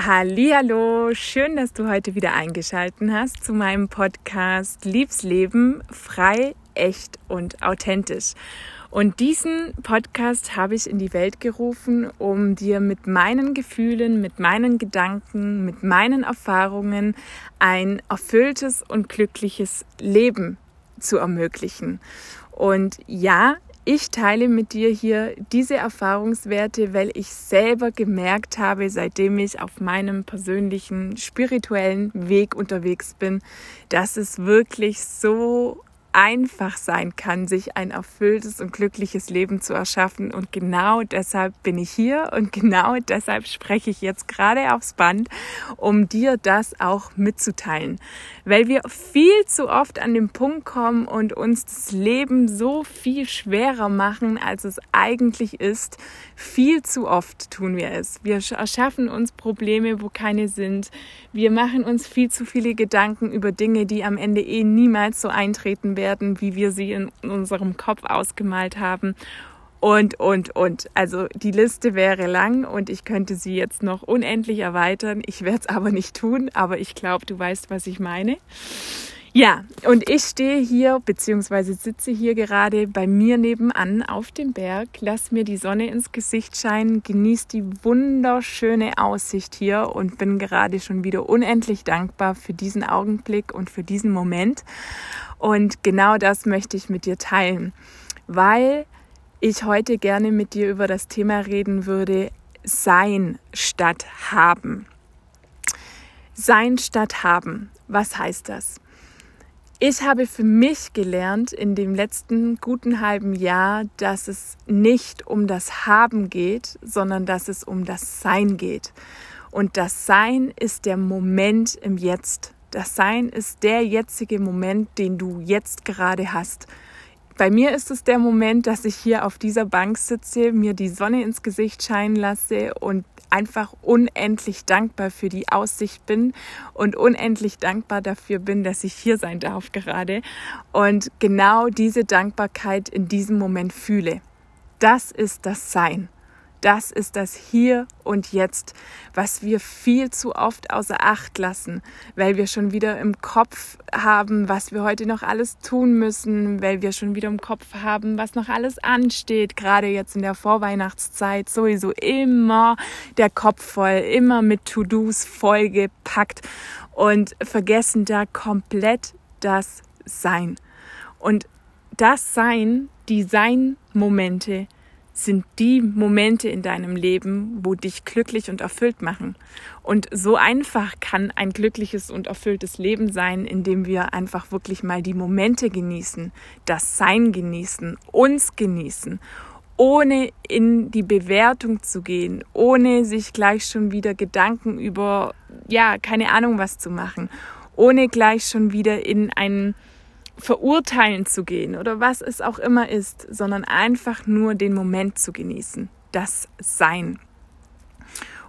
Hallo, schön, dass du heute wieder eingeschalten hast zu meinem Podcast Liebsleben frei, echt und authentisch. Und diesen Podcast habe ich in die Welt gerufen, um dir mit meinen Gefühlen, mit meinen Gedanken, mit meinen Erfahrungen ein erfülltes und glückliches Leben zu ermöglichen. Und ja, ich teile mit dir hier diese Erfahrungswerte, weil ich selber gemerkt habe, seitdem ich auf meinem persönlichen spirituellen Weg unterwegs bin, dass es wirklich so einfach sein kann, sich ein erfülltes und glückliches Leben zu erschaffen. Und genau deshalb bin ich hier und genau deshalb spreche ich jetzt gerade aufs Band, um dir das auch mitzuteilen. Weil wir viel zu oft an den Punkt kommen und uns das Leben so viel schwerer machen, als es eigentlich ist. Viel zu oft tun wir es. Wir erschaffen uns Probleme, wo keine sind. Wir machen uns viel zu viele Gedanken über Dinge, die am Ende eh niemals so eintreten werden werden, wie wir sie in unserem Kopf ausgemalt haben. Und, und, und. Also die Liste wäre lang und ich könnte sie jetzt noch unendlich erweitern. Ich werde es aber nicht tun, aber ich glaube, du weißt, was ich meine. Ja, und ich stehe hier beziehungsweise sitze hier gerade bei mir nebenan auf dem Berg, lass mir die Sonne ins Gesicht scheinen, genieße die wunderschöne Aussicht hier und bin gerade schon wieder unendlich dankbar für diesen Augenblick und für diesen Moment. Und genau das möchte ich mit dir teilen, weil ich heute gerne mit dir über das Thema reden würde, sein statt haben. Sein statt haben. Was heißt das? Ich habe für mich gelernt in dem letzten guten halben Jahr, dass es nicht um das Haben geht, sondern dass es um das Sein geht. Und das Sein ist der Moment im Jetzt. Das Sein ist der jetzige Moment, den du jetzt gerade hast. Bei mir ist es der Moment, dass ich hier auf dieser Bank sitze, mir die Sonne ins Gesicht scheinen lasse und einfach unendlich dankbar für die Aussicht bin und unendlich dankbar dafür bin, dass ich hier sein darf gerade und genau diese Dankbarkeit in diesem Moment fühle. Das ist das Sein. Das ist das Hier und Jetzt, was wir viel zu oft außer Acht lassen, weil wir schon wieder im Kopf haben, was wir heute noch alles tun müssen, weil wir schon wieder im Kopf haben, was noch alles ansteht, gerade jetzt in der Vorweihnachtszeit, sowieso immer der Kopf voll, immer mit To-Dos vollgepackt und vergessen da komplett das Sein. Und das Sein, die Sein-Momente, sind die Momente in deinem Leben, wo dich glücklich und erfüllt machen. Und so einfach kann ein glückliches und erfülltes Leben sein, indem wir einfach wirklich mal die Momente genießen, das Sein genießen, uns genießen, ohne in die Bewertung zu gehen, ohne sich gleich schon wieder Gedanken über, ja, keine Ahnung was zu machen, ohne gleich schon wieder in einen verurteilen zu gehen oder was es auch immer ist, sondern einfach nur den Moment zu genießen, das Sein.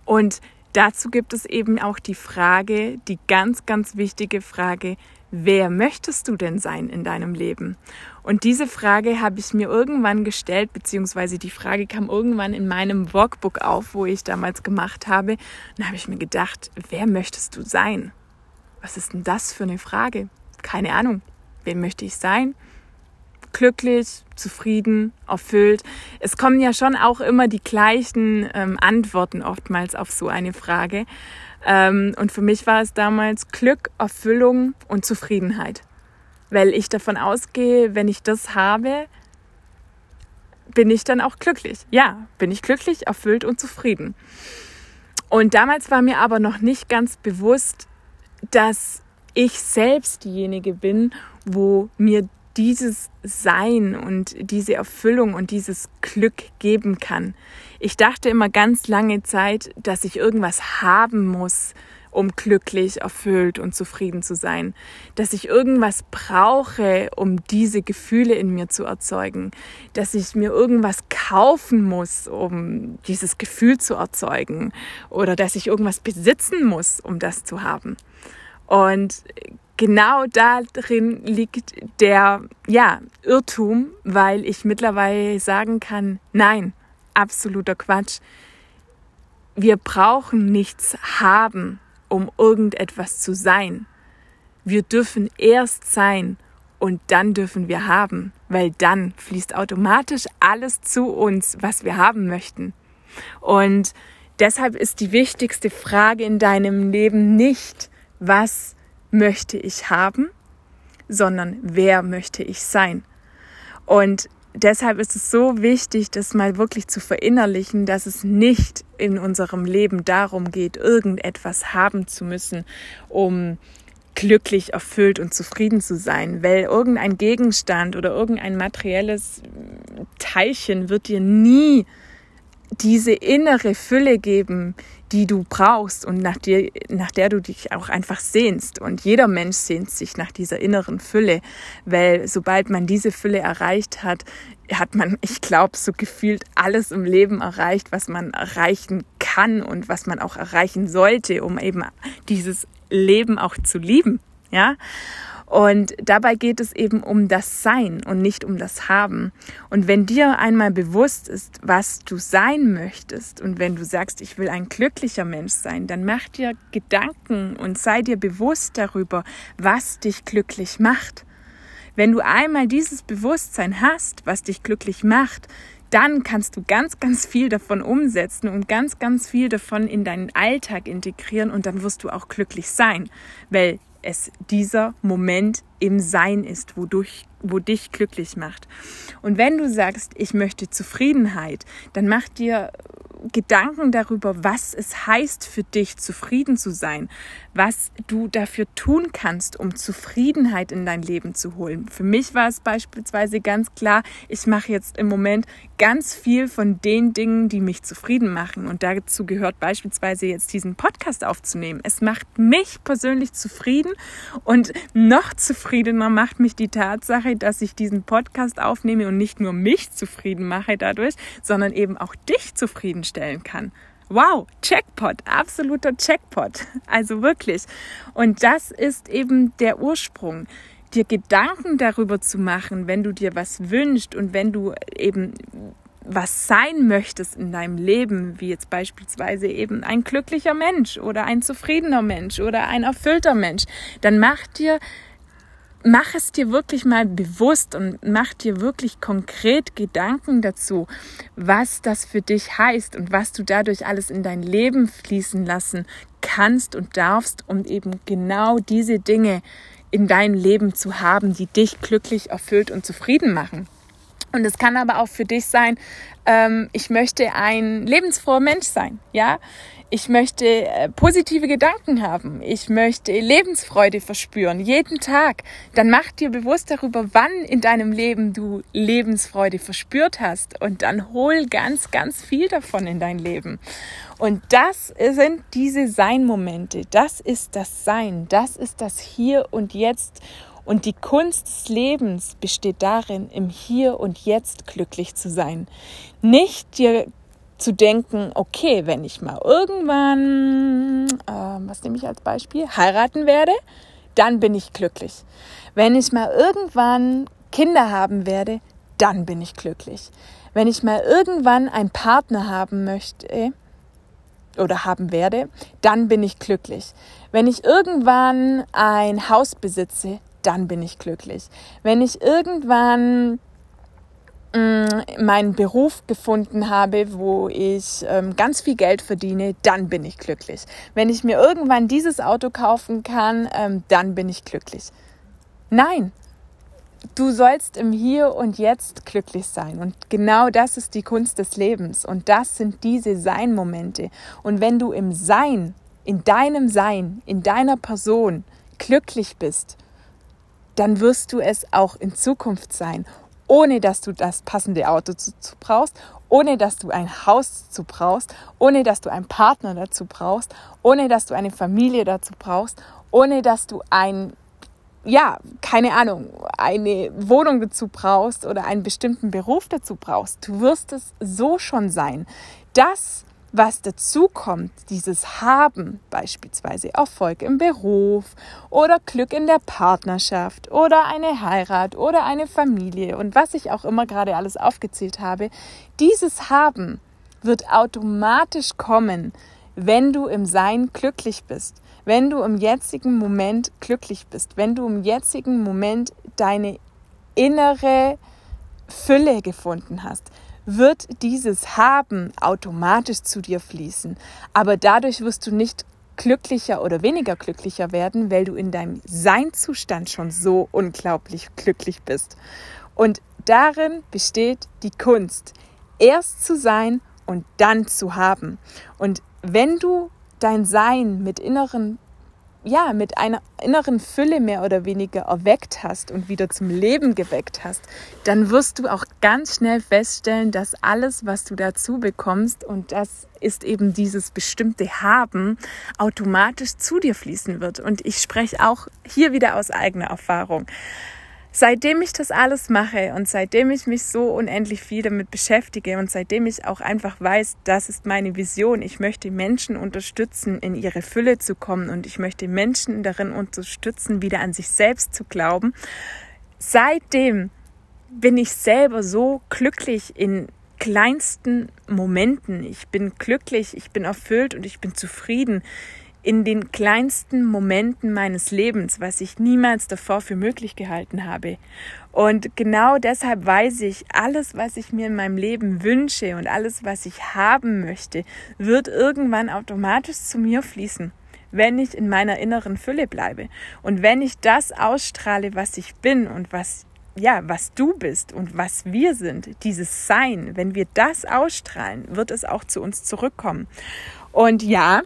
Und dazu gibt es eben auch die Frage, die ganz, ganz wichtige Frage, wer möchtest du denn sein in deinem Leben? Und diese Frage habe ich mir irgendwann gestellt, beziehungsweise die Frage kam irgendwann in meinem Workbook auf, wo ich damals gemacht habe. Und da habe ich mir gedacht, wer möchtest du sein? Was ist denn das für eine Frage? Keine Ahnung. Wen möchte ich sein? Glücklich, zufrieden, erfüllt. Es kommen ja schon auch immer die gleichen ähm, Antworten oftmals auf so eine Frage. Ähm, und für mich war es damals Glück, Erfüllung und Zufriedenheit. Weil ich davon ausgehe, wenn ich das habe, bin ich dann auch glücklich. Ja, bin ich glücklich, erfüllt und zufrieden. Und damals war mir aber noch nicht ganz bewusst, dass ich selbst diejenige bin, wo mir dieses Sein und diese Erfüllung und dieses Glück geben kann. Ich dachte immer ganz lange Zeit, dass ich irgendwas haben muss, um glücklich, erfüllt und zufrieden zu sein. Dass ich irgendwas brauche, um diese Gefühle in mir zu erzeugen. Dass ich mir irgendwas kaufen muss, um dieses Gefühl zu erzeugen. Oder dass ich irgendwas besitzen muss, um das zu haben. Und genau da drin liegt der, ja, Irrtum, weil ich mittlerweile sagen kann, nein, absoluter Quatsch. wir brauchen nichts haben, um irgendetwas zu sein. Wir dürfen erst sein und dann dürfen wir haben, weil dann fließt automatisch alles zu uns, was wir haben möchten. Und deshalb ist die wichtigste Frage in deinem Leben nicht, was möchte ich haben, sondern wer möchte ich sein. Und deshalb ist es so wichtig, das mal wirklich zu verinnerlichen, dass es nicht in unserem Leben darum geht, irgendetwas haben zu müssen, um glücklich, erfüllt und zufrieden zu sein, weil irgendein Gegenstand oder irgendein materielles Teilchen wird dir nie diese innere Fülle geben, die du brauchst und nach, dir, nach der du dich auch einfach sehnst. Und jeder Mensch sehnt sich nach dieser inneren Fülle, weil sobald man diese Fülle erreicht hat, hat man, ich glaube, so gefühlt alles im Leben erreicht, was man erreichen kann und was man auch erreichen sollte, um eben dieses Leben auch zu lieben. Ja. Und dabei geht es eben um das Sein und nicht um das Haben. Und wenn dir einmal bewusst ist, was du sein möchtest und wenn du sagst, ich will ein glücklicher Mensch sein, dann mach dir Gedanken und sei dir bewusst darüber, was dich glücklich macht. Wenn du einmal dieses Bewusstsein hast, was dich glücklich macht, dann kannst du ganz, ganz viel davon umsetzen und ganz, ganz viel davon in deinen Alltag integrieren und dann wirst du auch glücklich sein, weil es dieser Moment im Sein ist, wodurch, wo dich glücklich macht. Und wenn du sagst, ich möchte Zufriedenheit, dann mach dir Gedanken darüber, was es heißt für dich, zufrieden zu sein, was du dafür tun kannst, um Zufriedenheit in dein Leben zu holen. Für mich war es beispielsweise ganz klar, ich mache jetzt im Moment ganz viel von den Dingen, die mich zufrieden machen. Und dazu gehört beispielsweise jetzt diesen Podcast aufzunehmen. Es macht mich persönlich zufrieden und noch zufriedener macht mich die Tatsache, dass ich diesen Podcast aufnehme und nicht nur mich zufrieden mache dadurch, sondern eben auch dich zufriedenstellen kann. Wow, Checkpot, absoluter Checkpot. Also wirklich. Und das ist eben der Ursprung dir Gedanken darüber zu machen, wenn du dir was wünschst und wenn du eben was sein möchtest in deinem Leben, wie jetzt beispielsweise eben ein glücklicher Mensch oder ein zufriedener Mensch oder ein erfüllter Mensch, dann mach dir mach es dir wirklich mal bewusst und mach dir wirklich konkret Gedanken dazu, was das für dich heißt und was du dadurch alles in dein Leben fließen lassen kannst und darfst, um eben genau diese Dinge in deinem Leben zu haben, die dich glücklich, erfüllt und zufrieden machen. Und es kann aber auch für dich sein, ähm, ich möchte ein lebensfroher Mensch sein, ja. Ich möchte äh, positive Gedanken haben. Ich möchte Lebensfreude verspüren, jeden Tag. Dann mach dir bewusst darüber, wann in deinem Leben du Lebensfreude verspürt hast. Und dann hol ganz, ganz viel davon in dein Leben. Und das sind diese Sein-Momente. Das ist das Sein. Das ist das Hier und Jetzt. Und die Kunst des Lebens besteht darin, im Hier und Jetzt glücklich zu sein. Nicht dir zu denken, okay, wenn ich mal irgendwann, äh, was nehme ich als Beispiel, heiraten werde, dann bin ich glücklich. Wenn ich mal irgendwann Kinder haben werde, dann bin ich glücklich. Wenn ich mal irgendwann einen Partner haben möchte oder haben werde, dann bin ich glücklich. Wenn ich irgendwann ein Haus besitze, dann bin ich glücklich. Wenn ich irgendwann meinen Beruf gefunden habe, wo ich ähm, ganz viel Geld verdiene, dann bin ich glücklich. Wenn ich mir irgendwann dieses Auto kaufen kann, ähm, dann bin ich glücklich. Nein, du sollst im Hier und Jetzt glücklich sein. Und genau das ist die Kunst des Lebens. Und das sind diese Sein-Momente. Und wenn du im Sein, in deinem Sein, in deiner Person glücklich bist, dann wirst du es auch in Zukunft sein ohne dass du das passende Auto dazu brauchst, ohne dass du ein Haus dazu brauchst, ohne dass du einen Partner dazu brauchst, ohne dass du eine Familie dazu brauchst, ohne dass du ein, ja, keine Ahnung, eine Wohnung dazu brauchst oder einen bestimmten Beruf dazu brauchst. Du wirst es so schon sein. Das was dazu kommt, dieses Haben, beispielsweise Erfolg im Beruf oder Glück in der Partnerschaft oder eine Heirat oder eine Familie und was ich auch immer gerade alles aufgezählt habe, dieses Haben wird automatisch kommen, wenn du im Sein glücklich bist, wenn du im jetzigen Moment glücklich bist, wenn du im jetzigen Moment deine innere Fülle gefunden hast, wird dieses Haben automatisch zu dir fließen. Aber dadurch wirst du nicht glücklicher oder weniger glücklicher werden, weil du in deinem Seinzustand schon so unglaublich glücklich bist. Und darin besteht die Kunst, erst zu sein und dann zu haben. Und wenn du dein Sein mit inneren ja, mit einer inneren Fülle mehr oder weniger erweckt hast und wieder zum Leben geweckt hast, dann wirst du auch ganz schnell feststellen, dass alles, was du dazu bekommst, und das ist eben dieses bestimmte Haben, automatisch zu dir fließen wird. Und ich spreche auch hier wieder aus eigener Erfahrung seitdem ich das alles mache und seitdem ich mich so unendlich viel damit beschäftige und seitdem ich auch einfach weiß, das ist meine Vision, ich möchte Menschen unterstützen, in ihre Fülle zu kommen und ich möchte Menschen darin unterstützen, wieder an sich selbst zu glauben, seitdem bin ich selber so glücklich in kleinsten Momenten. Ich bin glücklich, ich bin erfüllt und ich bin zufrieden in den kleinsten Momenten meines Lebens, was ich niemals davor für möglich gehalten habe. Und genau deshalb weiß ich, alles, was ich mir in meinem Leben wünsche und alles, was ich haben möchte, wird irgendwann automatisch zu mir fließen, wenn ich in meiner inneren Fülle bleibe. Und wenn ich das ausstrahle, was ich bin und was ja, was du bist und was wir sind, dieses Sein, wenn wir das ausstrahlen, wird es auch zu uns zurückkommen. Und ja,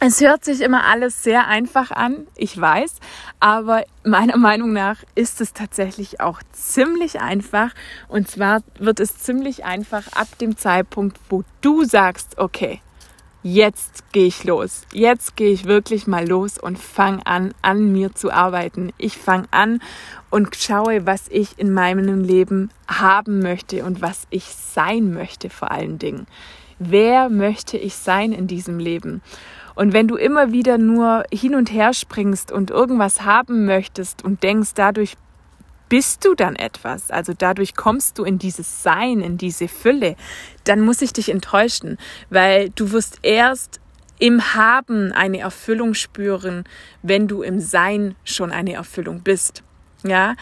es hört sich immer alles sehr einfach an, ich weiß, aber meiner Meinung nach ist es tatsächlich auch ziemlich einfach. Und zwar wird es ziemlich einfach ab dem Zeitpunkt, wo du sagst, okay, jetzt gehe ich los. Jetzt gehe ich wirklich mal los und fange an, an mir zu arbeiten. Ich fange an und schaue, was ich in meinem Leben haben möchte und was ich sein möchte vor allen Dingen. Wer möchte ich sein in diesem Leben? Und wenn du immer wieder nur hin und her springst und irgendwas haben möchtest und denkst, dadurch bist du dann etwas, also dadurch kommst du in dieses Sein, in diese Fülle, dann muss ich dich enttäuschen, weil du wirst erst im Haben eine Erfüllung spüren, wenn du im Sein schon eine Erfüllung bist. Ja,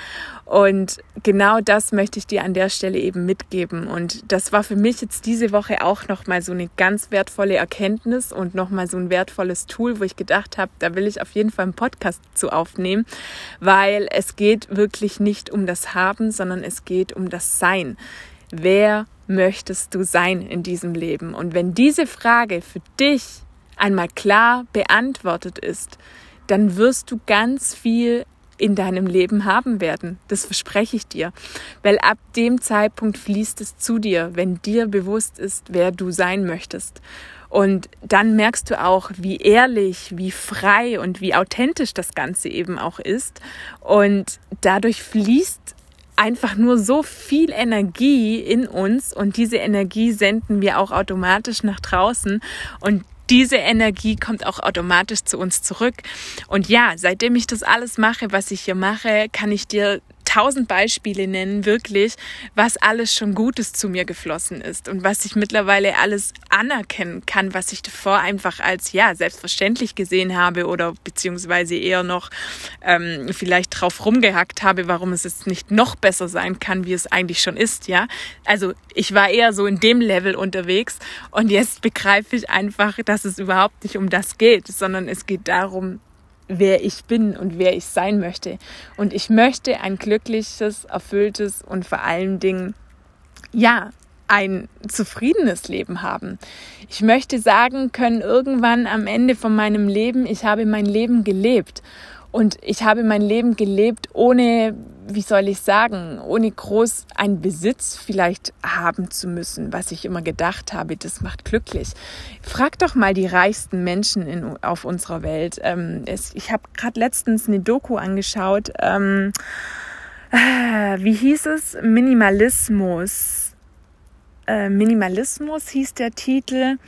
und genau das möchte ich dir an der Stelle eben mitgeben. Und das war für mich jetzt diese Woche auch nochmal so eine ganz wertvolle Erkenntnis und nochmal so ein wertvolles Tool, wo ich gedacht habe, da will ich auf jeden Fall einen Podcast zu aufnehmen, weil es geht wirklich nicht um das Haben, sondern es geht um das Sein. Wer möchtest du sein in diesem Leben? Und wenn diese Frage für dich einmal klar beantwortet ist, dann wirst du ganz viel in deinem Leben haben werden. Das verspreche ich dir. Weil ab dem Zeitpunkt fließt es zu dir, wenn dir bewusst ist, wer du sein möchtest. Und dann merkst du auch, wie ehrlich, wie frei und wie authentisch das Ganze eben auch ist. Und dadurch fließt einfach nur so viel Energie in uns und diese Energie senden wir auch automatisch nach draußen und diese Energie kommt auch automatisch zu uns zurück. Und ja, seitdem ich das alles mache, was ich hier mache, kann ich dir tausend Beispiele nennen, wirklich, was alles schon Gutes zu mir geflossen ist und was ich mittlerweile alles anerkennen kann, was ich davor einfach als ja selbstverständlich gesehen habe oder beziehungsweise eher noch ähm, vielleicht drauf rumgehackt habe, warum es jetzt nicht noch besser sein kann, wie es eigentlich schon ist, ja. Also ich war eher so in dem Level unterwegs und jetzt begreife ich einfach, dass es überhaupt nicht um das geht, sondern es geht darum, wer ich bin und wer ich sein möchte. Und ich möchte ein glückliches, erfülltes und vor allen Dingen, ja, ein zufriedenes Leben haben. Ich möchte sagen können, irgendwann am Ende von meinem Leben, ich habe mein Leben gelebt. Und ich habe mein Leben gelebt, ohne, wie soll ich sagen, ohne groß einen Besitz vielleicht haben zu müssen, was ich immer gedacht habe, das macht glücklich. Frag doch mal die reichsten Menschen in, auf unserer Welt. Ähm, es, ich habe gerade letztens eine Doku angeschaut. Ähm, äh, wie hieß es? Minimalismus. Äh, Minimalismus hieß der Titel,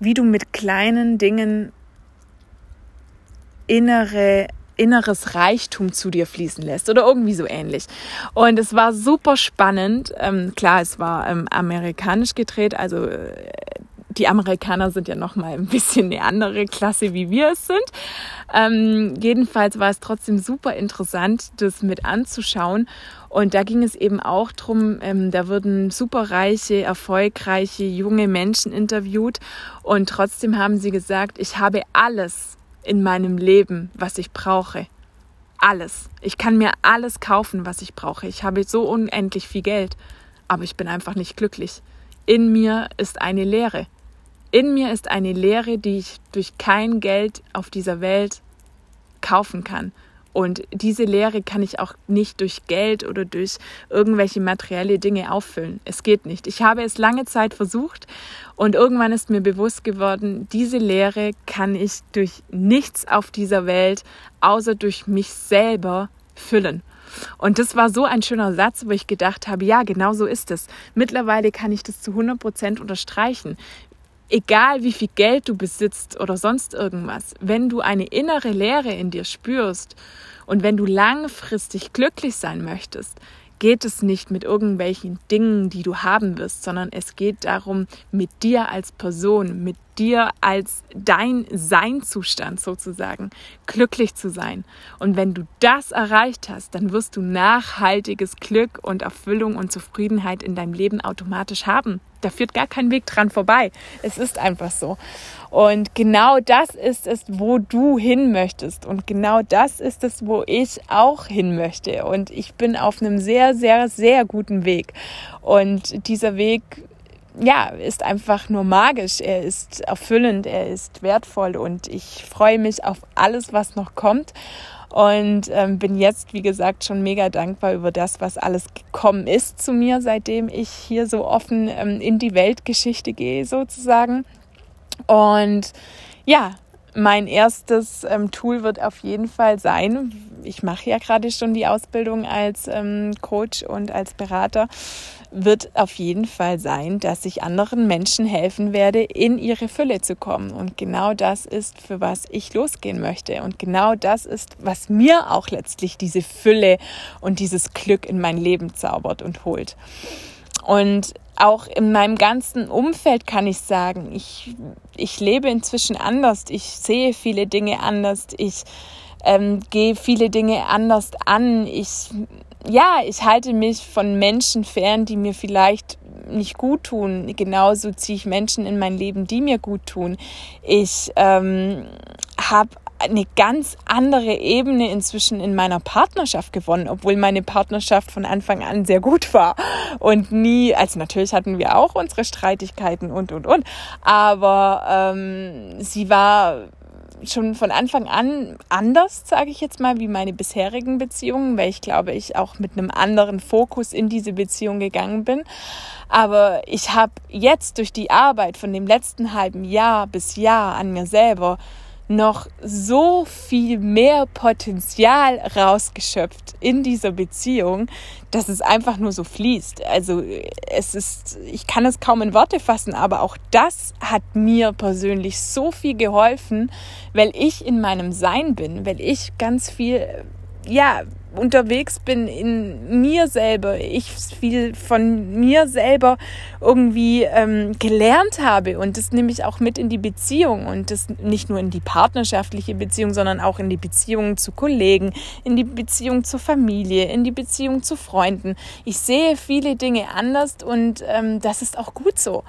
wie du mit kleinen Dingen innere inneres Reichtum zu dir fließen lässt oder irgendwie so ähnlich. Und es war super spannend. Ähm, klar, es war ähm, amerikanisch gedreht, also äh, die Amerikaner sind ja noch mal ein bisschen eine andere Klasse, wie wir es sind. Ähm, jedenfalls war es trotzdem super interessant, das mit anzuschauen. Und da ging es eben auch drum, ähm, da wurden superreiche, erfolgreiche junge Menschen interviewt und trotzdem haben sie gesagt, ich habe alles in meinem Leben, was ich brauche. Alles. Ich kann mir alles kaufen, was ich brauche. Ich habe so unendlich viel Geld, aber ich bin einfach nicht glücklich. In mir ist eine Leere. In mir ist eine Leere, die ich durch kein Geld auf dieser Welt kaufen kann. Und diese Leere kann ich auch nicht durch Geld oder durch irgendwelche materielle Dinge auffüllen. Es geht nicht. Ich habe es lange Zeit versucht und irgendwann ist mir bewusst geworden, diese Leere kann ich durch nichts auf dieser Welt außer durch mich selber füllen. Und das war so ein schöner Satz, wo ich gedacht habe, ja, genau so ist es. Mittlerweile kann ich das zu 100 Prozent unterstreichen egal wie viel Geld du besitzt oder sonst irgendwas, wenn du eine innere Leere in dir spürst und wenn du langfristig glücklich sein möchtest, geht es nicht mit irgendwelchen Dingen, die du haben wirst, sondern es geht darum, mit dir als Person, mit dir als dein Seinzustand sozusagen glücklich zu sein. Und wenn du das erreicht hast, dann wirst du nachhaltiges Glück und Erfüllung und Zufriedenheit in deinem Leben automatisch haben. Da führt gar kein Weg dran vorbei. Es ist einfach so. Und genau das ist es, wo du hin möchtest. Und genau das ist es, wo ich auch hin möchte. Und ich bin auf einem sehr, sehr, sehr guten Weg. Und dieser Weg ja, ist einfach nur magisch. Er ist erfüllend, er ist wertvoll und ich freue mich auf alles, was noch kommt. Und ähm, bin jetzt, wie gesagt, schon mega dankbar über das, was alles gekommen ist zu mir, seitdem ich hier so offen ähm, in die Weltgeschichte gehe, sozusagen. Und ja, mein erstes ähm, Tool wird auf jeden Fall sein, ich mache ja gerade schon die Ausbildung als ähm, Coach und als Berater, wird auf jeden Fall sein, dass ich anderen Menschen helfen werde, in ihre Fülle zu kommen. Und genau das ist, für was ich losgehen möchte. Und genau das ist, was mir auch letztlich diese Fülle und dieses Glück in mein Leben zaubert und holt. Und auch in meinem ganzen Umfeld kann ich sagen, ich, ich lebe inzwischen anders. Ich sehe viele Dinge anders. Ich ähm, gehe viele Dinge anders an. Ich ja, ich halte mich von Menschen fern, die mir vielleicht nicht gut tun. Genauso ziehe ich Menschen in mein Leben, die mir gut tun. Ich ähm, habe eine ganz andere Ebene inzwischen in meiner Partnerschaft gewonnen, obwohl meine Partnerschaft von Anfang an sehr gut war und nie, also natürlich hatten wir auch unsere Streitigkeiten und und und, aber ähm, sie war schon von Anfang an anders, sage ich jetzt mal, wie meine bisherigen Beziehungen, weil ich glaube, ich auch mit einem anderen Fokus in diese Beziehung gegangen bin. Aber ich habe jetzt durch die Arbeit von dem letzten halben Jahr bis Jahr an mir selber noch so viel mehr Potenzial rausgeschöpft in dieser Beziehung, dass es einfach nur so fließt. Also es ist, ich kann es kaum in Worte fassen, aber auch das hat mir persönlich so viel geholfen, weil ich in meinem Sein bin, weil ich ganz viel, ja, unterwegs bin in mir selber, ich viel von mir selber irgendwie ähm, gelernt habe und das nehme ich auch mit in die Beziehung und das nicht nur in die partnerschaftliche Beziehung, sondern auch in die Beziehung zu Kollegen, in die Beziehung zur Familie, in die Beziehung zu Freunden. Ich sehe viele Dinge anders und ähm, das ist auch gut so.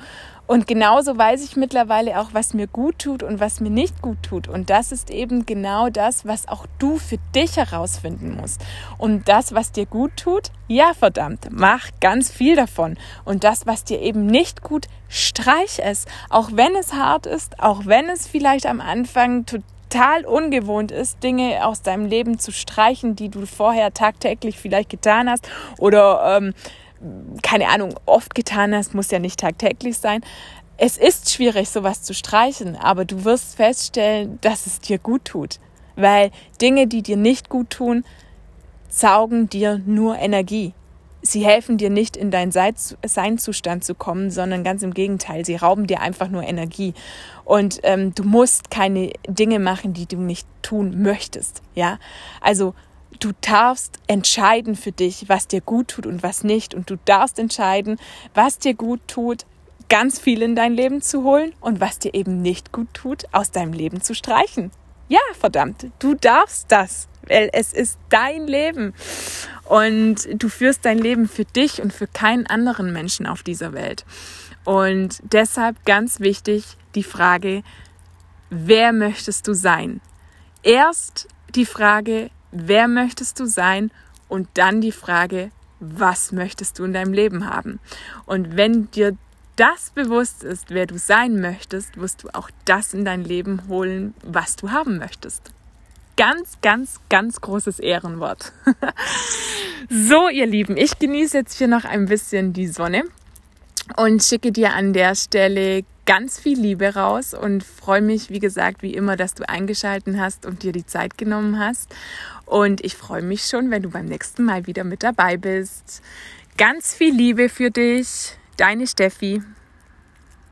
Und genauso weiß ich mittlerweile auch, was mir gut tut und was mir nicht gut tut. Und das ist eben genau das, was auch du für dich herausfinden musst. Und das, was dir gut tut, ja verdammt, mach ganz viel davon. Und das, was dir eben nicht gut, streich es. Auch wenn es hart ist, auch wenn es vielleicht am Anfang total ungewohnt ist, Dinge aus deinem Leben zu streichen, die du vorher tagtäglich vielleicht getan hast oder ähm, keine Ahnung, oft getan hast, muss ja nicht tagtäglich sein. Es ist schwierig, sowas zu streichen, aber du wirst feststellen, dass es dir gut tut. Weil Dinge, die dir nicht gut tun, saugen dir nur Energie. sie helfen dir nicht in deinen Seinzustand zu kommen, sondern ganz im Gegenteil, sie rauben dir einfach nur Energie. Und ähm, du musst keine Dinge machen, die du nicht tun möchtest. Ja, also du darfst entscheiden für dich, was dir gut tut und was nicht. Und du darfst entscheiden, was dir gut tut, ganz viel in dein Leben zu holen und was dir eben nicht gut tut, aus deinem Leben zu streichen. Ja, verdammt, du darfst das, weil es ist dein Leben und du führst dein Leben für dich und für keinen anderen Menschen auf dieser Welt. Und deshalb ganz wichtig die Frage, wer möchtest du sein? Erst die Frage, wer möchtest du sein? Und dann die Frage, was möchtest du in deinem Leben haben? Und wenn dir das bewusst ist, wer du sein möchtest, wirst du auch das in dein Leben holen, was du haben möchtest. Ganz, ganz, ganz großes Ehrenwort. so, ihr Lieben, ich genieße jetzt hier noch ein bisschen die Sonne und schicke dir an der Stelle ganz viel Liebe raus und freue mich, wie gesagt, wie immer, dass du eingeschalten hast und dir die Zeit genommen hast. Und ich freue mich schon, wenn du beim nächsten Mal wieder mit dabei bist. Ganz viel Liebe für dich, deine Steffi.